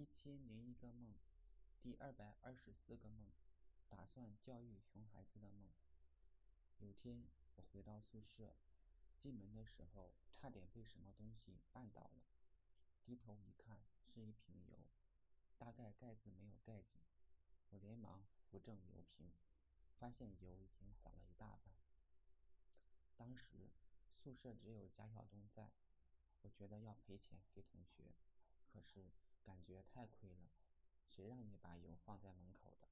一千零一个梦，第二百二十四个梦，打算教育熊孩子的梦。有天我回到宿舍，进门的时候差点被什么东西绊倒了，低头一看是一瓶油，大概盖子没有盖紧，我连忙扶正油瓶，发现油已经洒了一大半。当时宿舍只有贾小东在，我觉得要赔钱给同学，可是。感觉太亏了，谁让你把油放在门口的？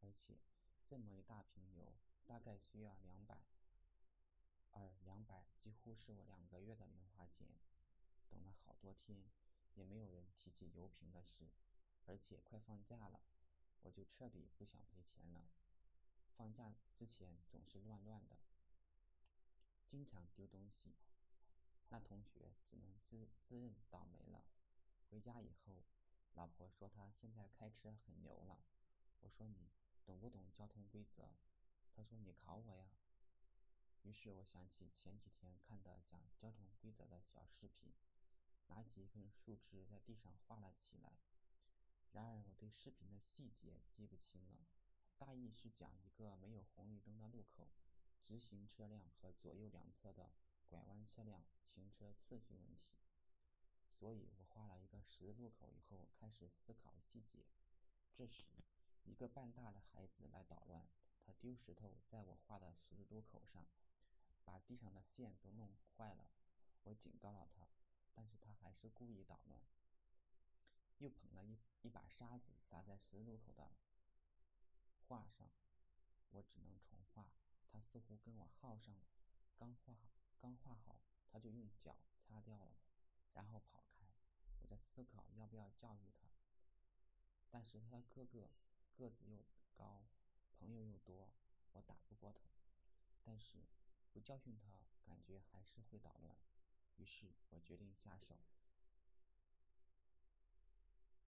而且这么一大瓶油，大概需要两百，而两百几乎是我两个月的零花钱。等了好多天，也没有人提起油瓶的事，而且快放假了，我就彻底不想赔钱了。放假之前总是乱乱的，经常丢东西，那同学只能自自认倒霉了。回家以后，老婆说他现在开车很牛了。我说你懂不懂交通规则？他说你考我呀。于是我想起前几天看的讲交通规则的小视频，拿起一根树枝在地上画了起来。然而我对视频的细节记不清了，大意是讲一个没有红绿灯的路口，直行车辆和左右两侧的拐弯车辆行车次序问题。所以我画了一个十字路口以后，开始思考细节。这时，一个半大的孩子来捣乱，他丢石头在我画的十字路口上，把地上的线都弄坏了。我警告了他，但是他还是故意捣乱，又捧了一一把沙子撒在十字路口的画上。我只能重画，他似乎跟我耗上了。刚画刚画好，他就用脚擦掉了。然后跑，在思考要不要教育他，但是他的哥哥个子又高，朋友又多，我打不过他。但是不教训他，感觉还是会捣乱。于是我决定下手，